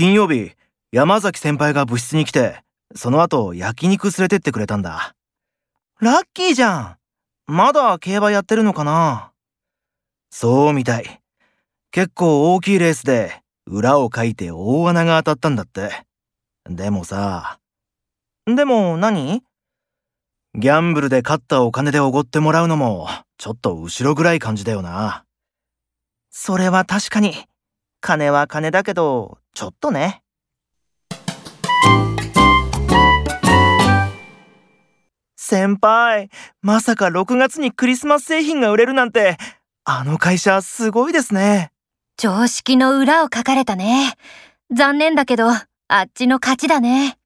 金曜日、山崎先輩が部室に来て、その後焼肉連れてってくれたんだ。ラッキーじゃん。まだ競馬やってるのかなそうみたい。結構大きいレースで、裏をかいて大穴が当たったんだって。でもさ。でも何？ギャンブルで勝ったお金でおごってもらうのも、ちょっと後ろぐらい感じだよな。それは確かに。金は金だけど、ちょっとね。先輩、まさか6月にクリスマス製品が売れるなんて、あの会社すごいですね。常識の裏を書かれたね。残念だけど、あっちの勝ちだね。